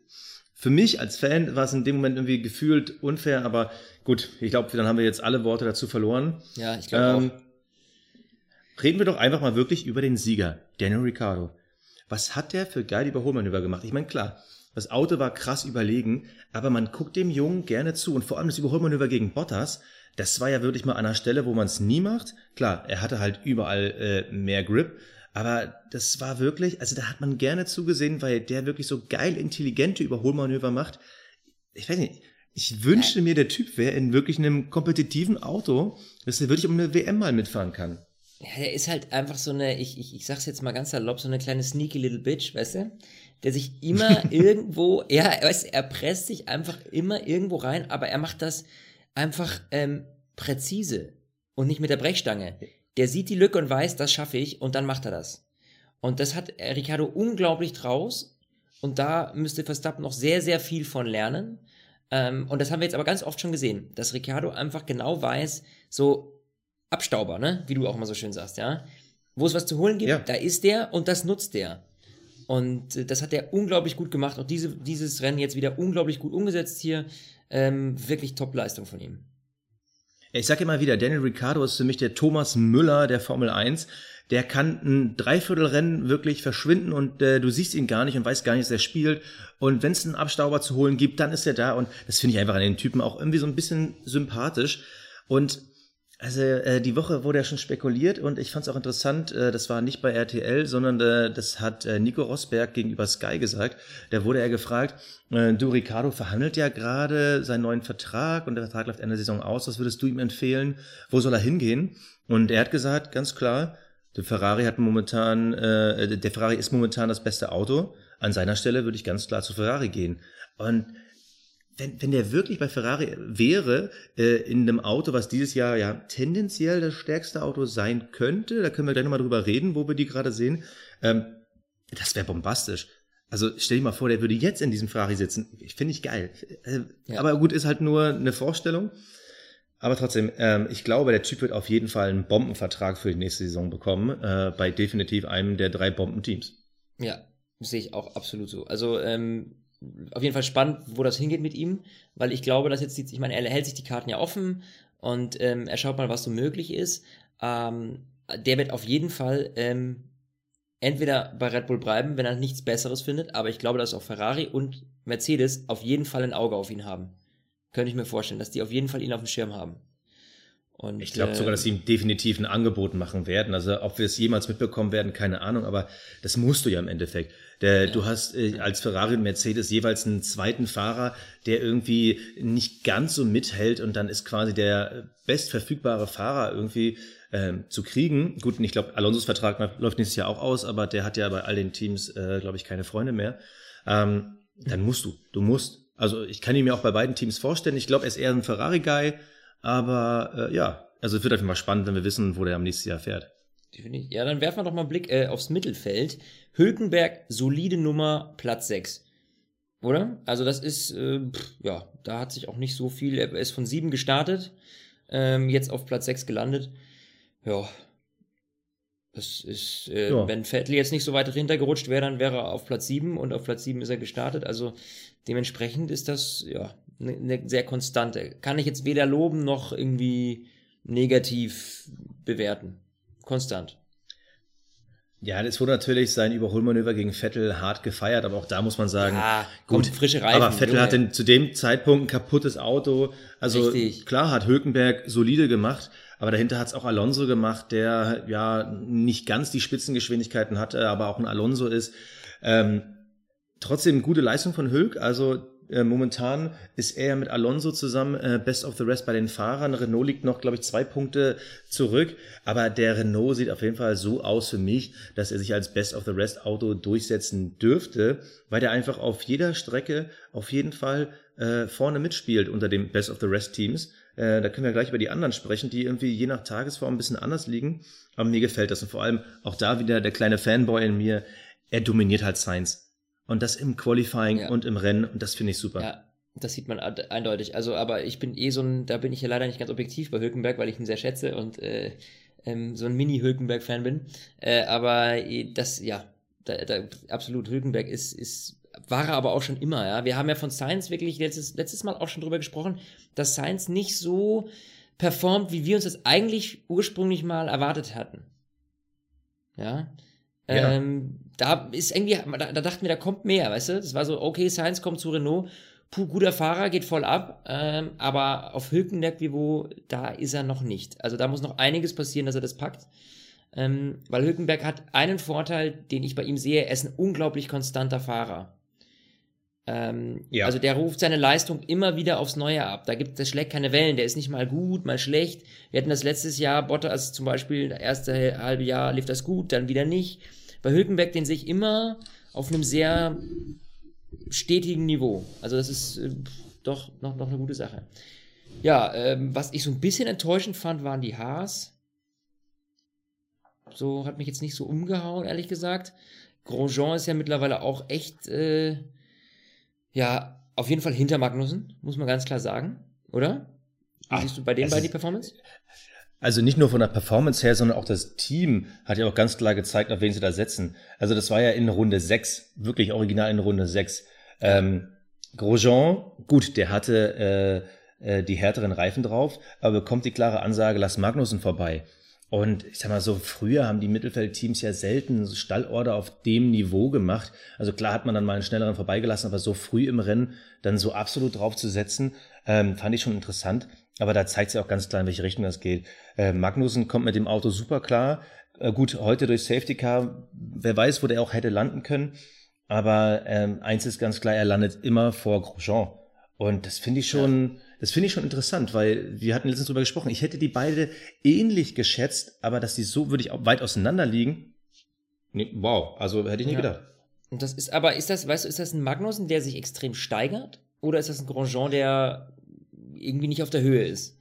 für mich als Fan war es in dem Moment irgendwie gefühlt unfair, aber gut, ich glaube, dann haben wir jetzt alle Worte dazu verloren. Ja, ich glaube ähm, auch. Reden wir doch einfach mal wirklich über den Sieger, Daniel Ricciardo was hat der für geile Überholmanöver gemacht? Ich meine, klar, das Auto war krass überlegen, aber man guckt dem Jungen gerne zu und vor allem das Überholmanöver gegen Bottas, das war ja wirklich mal an einer Stelle, wo man es nie macht. Klar, er hatte halt überall äh, mehr Grip, aber das war wirklich, also da hat man gerne zugesehen, weil der wirklich so geil intelligente Überholmanöver macht. Ich weiß nicht, ich wünschte mir, der Typ wäre in wirklich einem kompetitiven Auto, dass er wirklich um eine WM mal mitfahren kann. Ja, der ist halt einfach so eine, ich, ich, ich sag's jetzt mal ganz salopp, so eine kleine sneaky little bitch, weißt du? Der sich immer irgendwo, ja, weißt du, er presst sich einfach immer irgendwo rein, aber er macht das einfach ähm, präzise und nicht mit der Brechstange. Der sieht die Lücke und weiß, das schaffe ich und dann macht er das. Und das hat Ricardo unglaublich draus und da müsste Verstappen noch sehr, sehr viel von lernen. Ähm, und das haben wir jetzt aber ganz oft schon gesehen, dass Ricardo einfach genau weiß, so Abstauber, ne? Wie du auch immer so schön sagst, ja. Wo es was zu holen gibt, ja. da ist der und das nutzt der. Und äh, das hat er unglaublich gut gemacht. Auch diese, dieses Rennen jetzt wieder unglaublich gut umgesetzt hier. Ähm, wirklich Top-Leistung von ihm. Ich sage immer wieder, Daniel Ricciardo ist für mich der Thomas Müller der Formel 1. Der kann ein Dreiviertelrennen wirklich verschwinden und äh, du siehst ihn gar nicht und weißt gar nicht, dass er spielt. Und wenn es einen Abstauber zu holen gibt, dann ist er da. Und das finde ich einfach an den Typen auch irgendwie so ein bisschen sympathisch. Und Also äh, die Woche wurde ja schon spekuliert und ich fand es auch interessant, äh, das war nicht bei RTL, sondern äh, das hat äh, Nico Rosberg gegenüber Sky gesagt. Da wurde er gefragt, äh, du Ricardo verhandelt ja gerade seinen neuen Vertrag und der Vertrag läuft Ende der Saison aus, was würdest du ihm empfehlen? Wo soll er hingehen? Und er hat gesagt, ganz klar, der Ferrari hat momentan, äh, der Ferrari ist momentan das beste Auto. An seiner Stelle würde ich ganz klar zu Ferrari gehen. Und wenn, wenn der wirklich bei Ferrari wäre, äh, in einem Auto, was dieses Jahr ja tendenziell das stärkste Auto sein könnte, da können wir gleich nochmal drüber reden, wo wir die gerade sehen, ähm, das wäre bombastisch. Also stell dir mal vor, der würde jetzt in diesem Ferrari sitzen. Ich finde ich geil. Äh, ja. Aber gut, ist halt nur eine Vorstellung. Aber trotzdem, ähm, ich glaube, der Typ wird auf jeden Fall einen Bombenvertrag für die nächste Saison bekommen, äh, bei definitiv einem der drei Bombenteams. Ja, sehe ich auch absolut so. Also ähm, auf jeden Fall spannend, wo das hingeht mit ihm, weil ich glaube, dass jetzt, ich meine, er hält sich die Karten ja offen und ähm, er schaut mal, was so möglich ist. Ähm, der wird auf jeden Fall ähm, entweder bei Red Bull bleiben, wenn er nichts Besseres findet, aber ich glaube, dass auch Ferrari und Mercedes auf jeden Fall ein Auge auf ihn haben. Könnte ich mir vorstellen, dass die auf jeden Fall ihn auf dem Schirm haben. Und, ich glaube sogar, dass sie ihm definitiv ein Angebot machen werden. Also ob wir es jemals mitbekommen werden, keine Ahnung, aber das musst du ja im Endeffekt. Der, ja. Du hast äh, als Ferrari und Mercedes jeweils einen zweiten Fahrer, der irgendwie nicht ganz so mithält und dann ist quasi der bestverfügbare Fahrer irgendwie ähm, zu kriegen. Gut, und ich glaube, Alonsos Vertrag läuft nächstes Jahr auch aus, aber der hat ja bei all den Teams, äh, glaube ich, keine Freunde mehr. Ähm, dann musst du, du musst. Also ich kann ihn mir auch bei beiden Teams vorstellen. Ich glaube, er ist eher ein Ferrari-Guy, aber äh, ja, also es wird einfach mal spannend, wenn wir wissen, wo der am nächsten Jahr fährt. Ja, dann werfen wir doch mal einen Blick äh, aufs Mittelfeld. Hülkenberg, solide Nummer, Platz 6. Oder? Also das ist, äh, pff, ja, da hat sich auch nicht so viel, er ist von 7 gestartet, ähm, jetzt auf Platz 6 gelandet. Ja, das ist, äh, ja. wenn Vettel jetzt nicht so weit hintergerutscht wäre, dann wäre er auf Platz 7 und auf Platz 7 ist er gestartet. Also dementsprechend ist das, ja, eine ne sehr konstante. Kann ich jetzt weder loben noch irgendwie negativ bewerten. Konstant. Ja, es wurde natürlich sein Überholmanöver gegen Vettel hart gefeiert, aber auch da muss man sagen, ja, gut, frische Reifen. Aber Vettel Junge. hatte zu dem Zeitpunkt ein kaputtes Auto. Also Richtig. klar hat Hülkenberg solide gemacht, aber dahinter hat es auch Alonso gemacht, der ja nicht ganz die Spitzengeschwindigkeiten hatte, aber auch ein Alonso ist. Ähm, trotzdem gute Leistung von Hülk, also äh, momentan ist er mit Alonso zusammen äh, Best of the Rest bei den Fahrern. Renault liegt noch, glaube ich, zwei Punkte zurück. Aber der Renault sieht auf jeden Fall so aus für mich, dass er sich als Best of the Rest Auto durchsetzen dürfte, weil der einfach auf jeder Strecke auf jeden Fall äh, vorne mitspielt unter den Best of the Rest Teams. Äh, da können wir gleich über die anderen sprechen, die irgendwie je nach Tagesform ein bisschen anders liegen. Aber mir gefällt das und vor allem auch da wieder der kleine Fanboy in mir. Er dominiert halt Science. Und das im Qualifying ja. und im Rennen. Und das finde ich super. Ja, das sieht man eindeutig. Also, aber ich bin eh so ein, da bin ich ja leider nicht ganz objektiv bei Hülkenberg, weil ich ihn sehr schätze und äh, ähm, so ein Mini-Hülkenberg-Fan bin. Äh, aber äh, das, ja, da, da, absolut, Hülkenberg ist, ist, war er aber auch schon immer, ja. Wir haben ja von Science wirklich letztes, letztes Mal auch schon drüber gesprochen, dass Science nicht so performt, wie wir uns das eigentlich ursprünglich mal erwartet hatten. Ja. Ja. Ähm, da ist irgendwie, da, da, dachten wir, da kommt mehr, weißt du? Das war so, okay, Science kommt zu Renault, puh, guter Fahrer, geht voll ab, ähm, aber auf Hülkenberg-Niveau, da ist er noch nicht. Also da muss noch einiges passieren, dass er das packt. Ähm, weil Hülkenberg hat einen Vorteil, den ich bei ihm sehe, er ist ein unglaublich konstanter Fahrer. Ähm, ja. Also der ruft seine Leistung immer wieder aufs Neue ab. Da gibt es schlägt keine Wellen. Der ist nicht mal gut, mal schlecht. Wir hatten das letztes Jahr, Bottas zum Beispiel, das erste halbe Jahr lief das gut, dann wieder nicht. Bei Hülkenberg, den sehe ich immer auf einem sehr stetigen Niveau. Also das ist äh, doch noch, noch eine gute Sache. Ja, ähm, was ich so ein bisschen enttäuschend fand, waren die Haars. So hat mich jetzt nicht so umgehauen, ehrlich gesagt. Grosjean ist ja mittlerweile auch echt äh, ja, auf jeden Fall hinter Magnussen, muss man ganz klar sagen, oder? Wie Ach, siehst du bei den beiden die Performance? Also nicht nur von der Performance her, sondern auch das Team hat ja auch ganz klar gezeigt, auf wen sie da setzen. Also das war ja in Runde 6, wirklich original in Runde 6. Ähm, Grosjean, gut, der hatte äh, äh, die härteren Reifen drauf, aber bekommt die klare Ansage, lass Magnussen vorbei. Und ich sag mal so, früher haben die Mittelfeldteams ja selten Stallorder auf dem Niveau gemacht. Also klar hat man dann mal einen schnelleren vorbeigelassen, aber so früh im Rennen dann so absolut drauf zu setzen, ähm, fand ich schon interessant. Aber da zeigt sich auch ganz klar, in welche Richtung das geht. Äh, Magnussen kommt mit dem Auto super klar. Äh, gut, heute durch Safety Car, wer weiß, wo der auch hätte landen können. Aber ähm, eins ist ganz klar, er landet immer vor Grosjean. Und das finde ich schon, ja. das finde ich schon interessant, weil wir hatten letztens drüber gesprochen. Ich hätte die beide ähnlich geschätzt, aber dass die so würde ich auch weit auseinander liegen. Nee, wow, also hätte ich nie ja. gedacht. Und das ist, aber ist das, weißt du, ist das ein Magnussen, der sich extrem steigert? Oder ist das ein Grosjean, der irgendwie nicht auf der Höhe ist?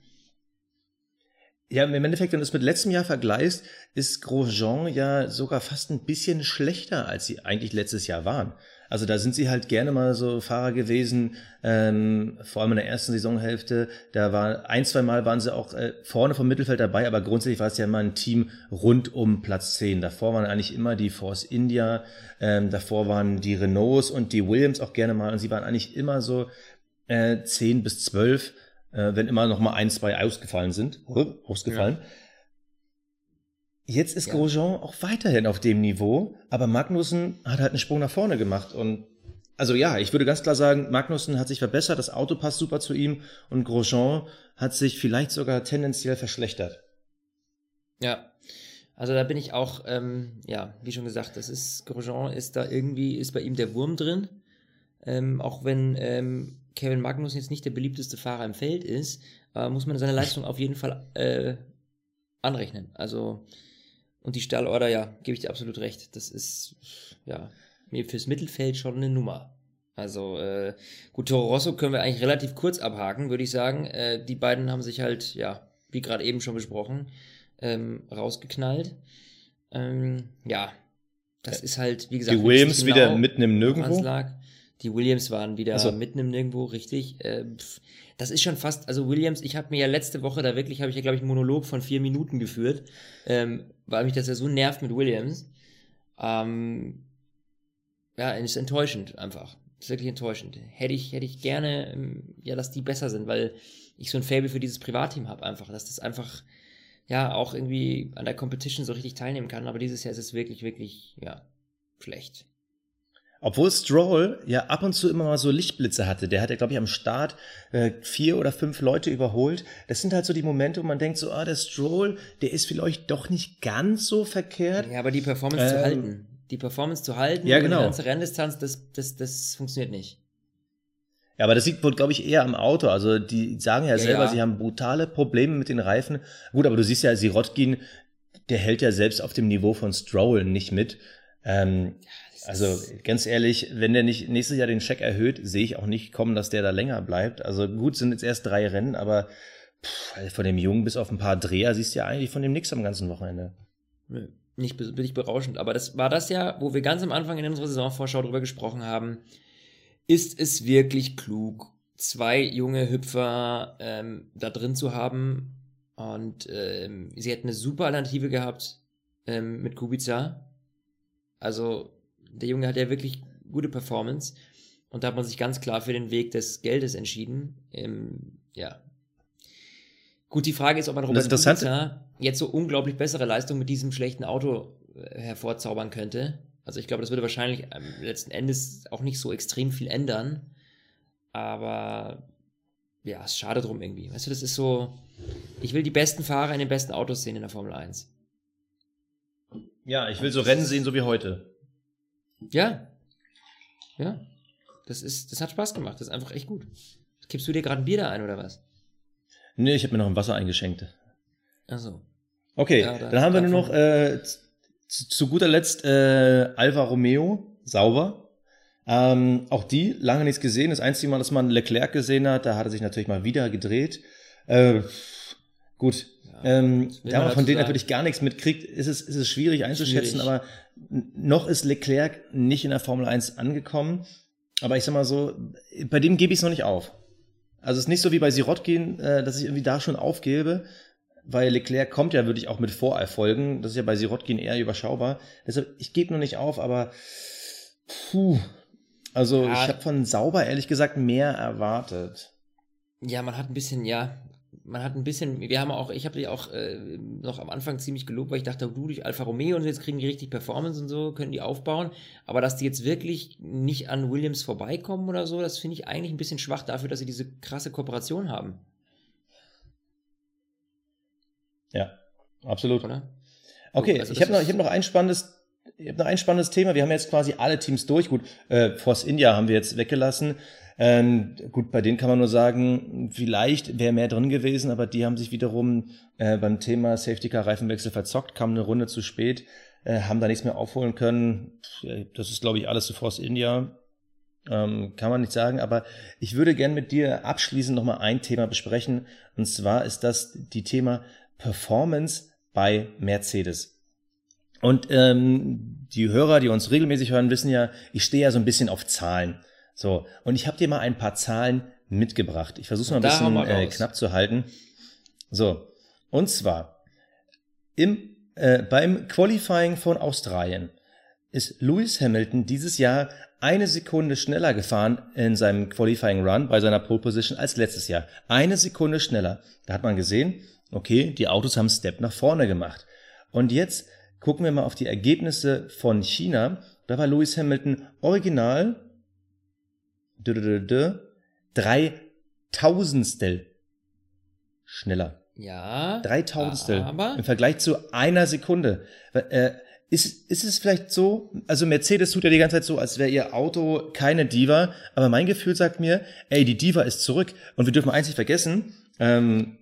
Ja, im Endeffekt, wenn du es mit letztem Jahr vergleichst, ist Grosjean ja sogar fast ein bisschen schlechter, als sie eigentlich letztes Jahr waren. Also da sind sie halt gerne mal so Fahrer gewesen, ähm, vor allem in der ersten Saisonhälfte. Da war ein, zwei Mal waren sie auch äh, vorne vom Mittelfeld dabei, aber grundsätzlich war es ja immer ein Team rund um Platz 10. Davor waren eigentlich immer die Force India, ähm, davor waren die Renaults und die Williams auch gerne mal und sie waren eigentlich immer so äh, 10 bis 12 äh, wenn immer noch mal ein, zwei ausgefallen sind, ausgefallen. Ja. Jetzt ist ja. Grosjean auch weiterhin auf dem Niveau, aber Magnussen hat halt einen Sprung nach vorne gemacht und also ja, ich würde ganz klar sagen, Magnussen hat sich verbessert, das Auto passt super zu ihm und Grosjean hat sich vielleicht sogar tendenziell verschlechtert. Ja, also da bin ich auch, ähm, ja, wie schon gesagt, das ist, Grosjean ist da irgendwie, ist bei ihm der Wurm drin. Ähm, auch wenn ähm, Kevin Magnus jetzt nicht der beliebteste Fahrer im Feld ist, äh, muss man seine Leistung auf jeden Fall äh, anrechnen. Also, und die Stallorder, ja, gebe ich dir absolut recht. Das ist, ja, mir fürs Mittelfeld schon eine Nummer. Also, äh, gut, Toro Rosso können wir eigentlich relativ kurz abhaken, würde ich sagen. Äh, die beiden haben sich halt, ja, wie gerade eben schon besprochen, ähm, rausgeknallt. Ähm, ja, das ist halt, wie gesagt, die Williams genau, wieder mitten im Nirgendwo. Die Williams waren wieder also. mitten im Nirgendwo, richtig. Äh, das ist schon fast, also Williams, ich habe mir ja letzte Woche da wirklich, habe ich ja, glaube ich, einen Monolog von vier Minuten geführt, ähm, weil mich das ja so nervt mit Williams. Ähm, ja, ist enttäuschend einfach. ist wirklich enttäuschend. Hätte ich, hätte ich gerne, ähm, ja, dass die besser sind, weil ich so ein Fable für dieses Privatteam habe einfach, dass das einfach, ja, auch irgendwie an der Competition so richtig teilnehmen kann. Aber dieses Jahr ist es wirklich, wirklich, ja, schlecht. Obwohl Stroll ja ab und zu immer mal so Lichtblitze hatte. Der hat ja, glaube ich, am Start äh, vier oder fünf Leute überholt. Das sind halt so die Momente, wo man denkt, so, ah, der Stroll, der ist vielleicht doch nicht ganz so verkehrt. Ja, aber die Performance ähm, zu halten. Die Performance zu halten, ja, genau. die ganze Renndistanz, das, das, das funktioniert nicht. Ja, aber das liegt wohl, glaube ich, eher am Auto. Also die sagen ja, ja selber, ja. sie haben brutale Probleme mit den Reifen. Gut, aber du siehst ja, Sirotkin, der hält ja selbst auf dem Niveau von Stroll nicht mit. Ähm, also ganz ehrlich, wenn der nicht nächstes Jahr den Check erhöht, sehe ich auch nicht kommen, dass der da länger bleibt. Also gut, sind jetzt erst drei Rennen, aber pff, von dem Jungen bis auf ein paar Dreher siehst du ja eigentlich von dem nix am ganzen Wochenende. Nö, nicht wirklich berauschend. Aber das war das ja, wo wir ganz am Anfang in unserer Saisonvorschau drüber gesprochen haben. Ist es wirklich klug, zwei junge Hüpfer ähm, da drin zu haben? Und ähm, sie hätten eine super Alternative gehabt ähm, mit Kubica. Also der Junge hat ja wirklich gute Performance. Und da hat man sich ganz klar für den Weg des Geldes entschieden. Ähm, ja. Gut, die Frage ist, ob man Robert Kubica jetzt so unglaublich bessere Leistung mit diesem schlechten Auto äh, hervorzaubern könnte. Also ich glaube, das würde wahrscheinlich ähm, letzten Endes auch nicht so extrem viel ändern. Aber ja, es ist schade drum irgendwie. Weißt du, das ist so, ich will die besten Fahrer in den besten Autos sehen in der Formel 1. Ja, ich will so Rennen sehen, so wie heute. Ja. Ja. Das ist, das hat Spaß gemacht. Das ist einfach echt gut. Kippst du dir gerade ein Bier da ein oder was? Nee, ich habe mir noch ein Wasser eingeschenkt. Ach so. Okay, ja, da, dann haben wir nur noch äh, zu, zu, guter Letzt äh, Alfa Romeo, sauber. Ähm, auch die, lange nichts gesehen. Das einzige Mal, dass man Leclerc gesehen hat, da hat er sich natürlich mal wieder gedreht. Äh, gut, ähm, da man von denen natürlich gar nichts mitkriegt, ist es, ist es schwierig einzuschätzen, schwierig. aber noch ist Leclerc nicht in der Formel 1 angekommen. Aber ich sag mal so, bei dem gebe ich es noch nicht auf. Also es ist nicht so wie bei Sirotkin, äh, dass ich irgendwie da schon aufgebe, weil Leclerc kommt ja wirklich auch mit Vorerfolgen. Das ist ja bei Sirotkin eher überschaubar. Deshalb, ich gebe noch nicht auf, aber puh. Also ja. ich habe von Sauber ehrlich gesagt mehr erwartet. Ja, man hat ein bisschen, ja, man hat ein bisschen, wir haben auch, ich habe die auch äh, noch am Anfang ziemlich gelobt, weil ich dachte, du durch Alfa Romeo und jetzt kriegen die richtig Performance und so, können die aufbauen. Aber dass die jetzt wirklich nicht an Williams vorbeikommen oder so, das finde ich eigentlich ein bisschen schwach dafür, dass sie diese krasse Kooperation haben. Ja, absolut. Oder? Okay, also ich habe noch, hab noch ein spannendes ich habe noch ein spannendes Thema. Wir haben jetzt quasi alle Teams durch. Gut, äh, Force India haben wir jetzt weggelassen. Ähm, gut, bei denen kann man nur sagen, vielleicht wäre mehr drin gewesen, aber die haben sich wiederum äh, beim Thema Safety Car Reifenwechsel verzockt, kamen eine Runde zu spät, äh, haben da nichts mehr aufholen können. Das ist, glaube ich, alles zu Force India. Ähm, kann man nicht sagen, aber ich würde gern mit dir abschließend nochmal ein Thema besprechen. Und zwar ist das die Thema Performance bei Mercedes. Und ähm, die Hörer, die uns regelmäßig hören, wissen ja, ich stehe ja so ein bisschen auf Zahlen. So, und ich habe dir mal ein paar Zahlen mitgebracht. Ich versuche mal ein bisschen äh, knapp zu halten. So, und zwar im, äh, beim Qualifying von Australien ist Lewis Hamilton dieses Jahr eine Sekunde schneller gefahren in seinem Qualifying Run bei seiner Pole Position als letztes Jahr. Eine Sekunde schneller. Da hat man gesehen, okay, die Autos haben Step nach vorne gemacht. Und jetzt gucken wir mal auf die Ergebnisse von China. Da war Lewis Hamilton original drei Tausendstel schneller. Ja. Drei Tausendstel. Aber im Vergleich zu einer Sekunde. Äh, ist, ist es vielleicht so, also Mercedes tut ja die ganze Zeit so, als wäre ihr Auto keine Diva, aber mein Gefühl sagt mir, ey, die Diva ist zurück. Und wir dürfen eins nicht vergessen, ähm,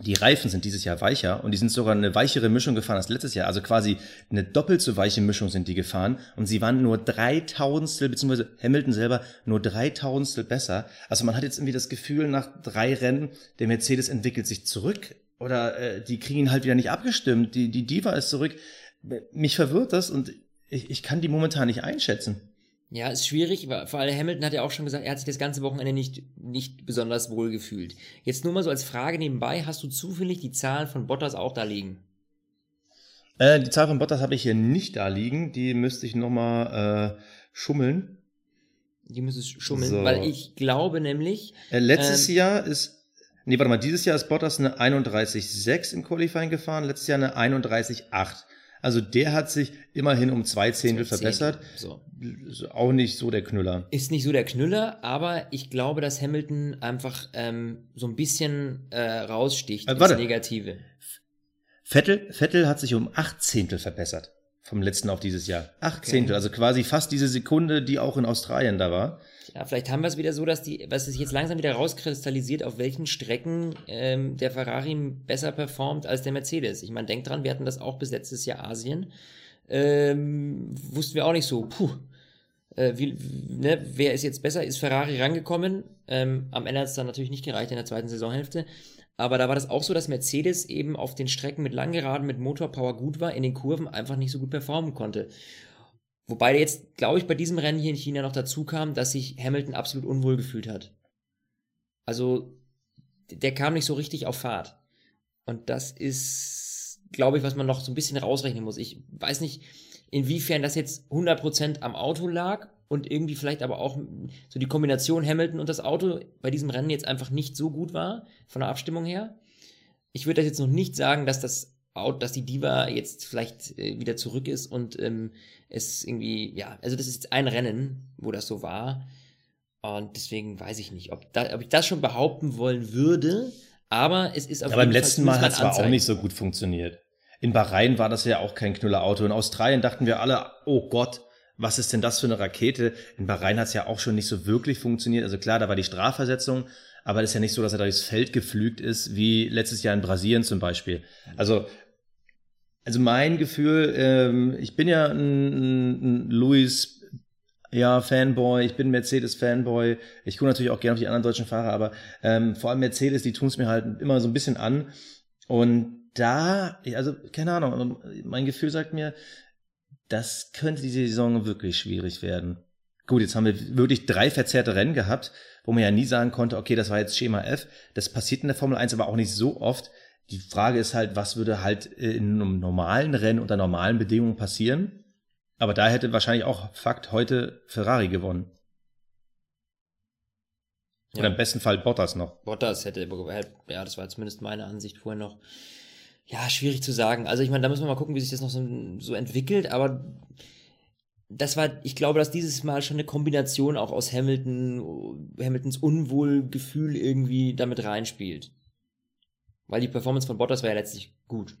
die Reifen sind dieses Jahr weicher und die sind sogar eine weichere Mischung gefahren als letztes Jahr. Also quasi eine doppelt so weiche Mischung sind die gefahren und sie waren nur dreitausendstel, beziehungsweise Hamilton selber nur dreitausendstel besser. Also man hat jetzt irgendwie das Gefühl, nach drei Rennen, der Mercedes entwickelt sich zurück oder äh, die kriegen ihn halt wieder nicht abgestimmt. Die, die Diva ist zurück. Mich verwirrt das und ich, ich kann die momentan nicht einschätzen. Ja, ist schwierig, weil vor allem Hamilton hat ja auch schon gesagt, er hat sich das ganze Wochenende nicht, nicht besonders wohl gefühlt. Jetzt nur mal so als Frage nebenbei, hast du zufällig die Zahlen von Bottas auch da liegen? Äh, die Zahl von Bottas habe ich hier nicht da liegen, die müsste ich nochmal äh, schummeln. Die müsste ich schummeln, so. weil ich glaube nämlich. Äh, letztes ähm, Jahr ist, nee, warte mal, dieses Jahr ist Bottas eine 31,6 im Qualifying gefahren, letztes Jahr eine 31,8. Also der hat sich immerhin um zwei Zehntel verbessert. So. Auch nicht so der Knüller. Ist nicht so der Knüller, aber ich glaube, dass Hamilton einfach ähm, so ein bisschen äh, raussticht äh, warte. Negative. Vettel, Vettel hat sich um acht Zehntel verbessert. Vom letzten auf dieses Jahr. Acht okay. Zehntel, also quasi fast diese Sekunde, die auch in Australien da war. Ja, vielleicht haben wir es wieder so, dass die, was sich jetzt langsam wieder rauskristallisiert, auf welchen Strecken ähm, der Ferrari besser performt als der Mercedes. Ich meine, denkt dran, wir hatten das auch bis letztes Jahr Asien. Ähm, wussten wir auch nicht so, puh, äh, wie, ne, wer ist jetzt besser? Ist Ferrari rangekommen? Ähm, am Ende hat es dann natürlich nicht gereicht in der zweiten Saisonhälfte. Aber da war das auch so, dass Mercedes eben auf den Strecken mit Langgeraden mit Motorpower gut war, in den Kurven einfach nicht so gut performen konnte. Wobei jetzt, glaube ich, bei diesem Rennen hier in China noch dazu kam, dass sich Hamilton absolut unwohl gefühlt hat. Also, der kam nicht so richtig auf Fahrt. Und das ist, glaube ich, was man noch so ein bisschen rausrechnen muss. Ich weiß nicht, inwiefern das jetzt 100% am Auto lag und irgendwie vielleicht aber auch so die Kombination Hamilton und das Auto bei diesem Rennen jetzt einfach nicht so gut war, von der Abstimmung her. Ich würde das jetzt noch nicht sagen, dass das Auto, dass die Diva jetzt vielleicht äh, wieder zurück ist und ähm, es irgendwie, ja, also das ist jetzt ein Rennen, wo das so war. Und deswegen weiß ich nicht, ob, da, ob ich das schon behaupten wollen würde. Aber es ist auf Aber beim letzten Mal hat es auch nicht so gut funktioniert. In Bahrain war das ja auch kein Knüllerauto. In Australien dachten wir alle, oh Gott, was ist denn das für eine Rakete? In Bahrain hat es ja auch schon nicht so wirklich funktioniert. Also klar, da war die Strafversetzung, aber es ist ja nicht so, dass er durchs Feld geflügt ist, wie letztes Jahr in Brasilien zum Beispiel. Also also mein Gefühl, ähm, ich bin ja ein, ein Louis ja, Fanboy, ich bin Mercedes-Fanboy. Ich gucke natürlich auch gerne auf die anderen deutschen Fahrer, aber ähm, vor allem Mercedes, die tun es mir halt immer so ein bisschen an. Und da, also keine Ahnung, mein Gefühl sagt mir, das könnte diese Saison wirklich schwierig werden. Gut, jetzt haben wir wirklich drei verzerrte Rennen gehabt, wo man ja nie sagen konnte, okay, das war jetzt Schema F. Das passiert in der Formel 1 aber auch nicht so oft. Die Frage ist halt, was würde halt in einem normalen Rennen unter normalen Bedingungen passieren? Aber da hätte wahrscheinlich auch Fakt heute Ferrari gewonnen. Ja. Oder im besten Fall Bottas noch. Bottas hätte, ja, das war zumindest meine Ansicht vorher noch. Ja, schwierig zu sagen. Also ich meine, da müssen wir mal gucken, wie sich das noch so, so entwickelt, aber das war, ich glaube, dass dieses Mal schon eine Kombination auch aus Hamilton, Hamiltons Unwohlgefühl irgendwie damit reinspielt. Weil die Performance von Bottas war ja letztlich gut.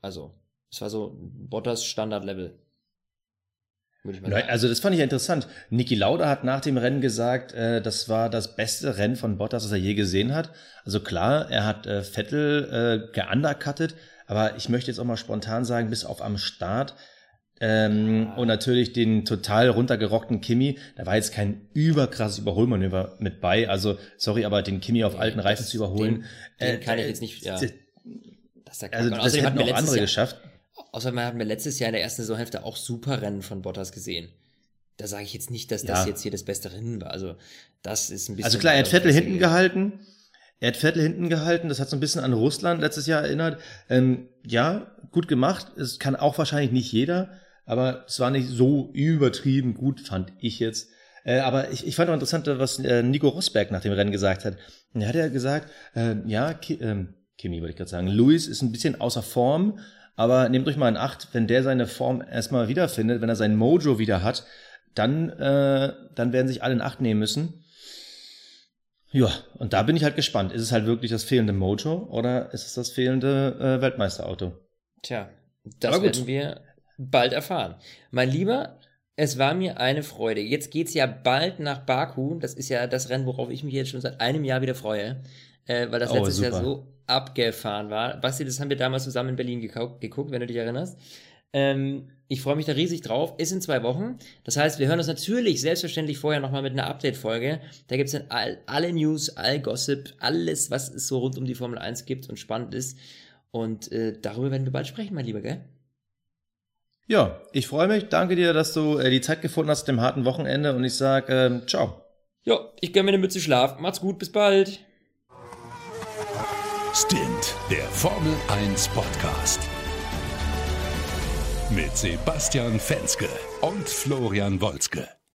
Also, es war so Bottas Standardlevel. Also das fand ich ja interessant. Niki Lauda hat nach dem Rennen gesagt, äh, das war das beste Rennen von Bottas, das er je gesehen hat. Also klar, er hat äh, Vettel äh, geundercuttet, aber ich möchte jetzt auch mal spontan sagen, bis auf am Start ähm, ah. und natürlich den total runtergerockten Kimi. Da war jetzt kein überkrasses Überholmanöver mit bei. Also sorry, aber den Kimi auf alten Reifen zu überholen, den, den äh, kann ich jetzt nicht. Ja. Das, also das hätten auch andere Jahr, geschafft. Außerdem haben wir letztes Jahr in der ersten Saisonhälfte auch super Rennen von Bottas gesehen. Da sage ich jetzt nicht, dass das ja. jetzt hier das beste Rennen war. Also das ist ein bisschen. Also klar, er hat Vettel hinten gehalten. Er hat Vettel hinten gehalten. Das hat so ein bisschen an Russland letztes Jahr erinnert. Ähm, ja, gut gemacht. Es kann auch wahrscheinlich nicht jeder, aber es war nicht so übertrieben gut, fand ich jetzt. Äh, aber ich, ich fand auch interessant, was äh, Nico Rosberg nach dem Rennen gesagt hat. Er hat ja gesagt, äh, ja, Ki ähm, Kimi wollte ich gerade sagen, Luis ist ein bisschen außer Form, aber nehmt euch mal in Acht, wenn der seine Form erstmal wiederfindet, wenn er sein Mojo wieder hat, dann, äh, dann werden sich alle in Acht nehmen müssen. Ja, und da bin ich halt gespannt. Ist es halt wirklich das fehlende Mojo oder ist es das fehlende äh, Weltmeisterauto? Tja, das werden wir bald erfahren. Mein Lieber, es war mir eine Freude. Jetzt geht's ja bald nach Baku. Das ist ja das Rennen, worauf ich mich jetzt schon seit einem Jahr wieder freue, äh, weil das oh, letztes super. Jahr so abgefahren war. Basti, das haben wir damals zusammen in Berlin geguckt, wenn du dich erinnerst. Ähm, ich freue mich da riesig drauf. Ist in zwei Wochen. Das heißt, wir hören uns natürlich selbstverständlich vorher nochmal mit einer Update-Folge. Da gibt's dann all, alle News, all Gossip, alles, was es so rund um die Formel 1 gibt und spannend ist. Und äh, darüber werden wir bald sprechen, mein Lieber, gell? Ja, ich freue mich. Danke dir, dass du äh, die Zeit gefunden hast dem harten Wochenende und ich sage ähm, ciao. Ja, ich gönne mir eine Mütze Schlaf. Macht's gut, bis bald. Stint, der Formel 1 Podcast. Mit Sebastian Fenske und Florian Wolzke.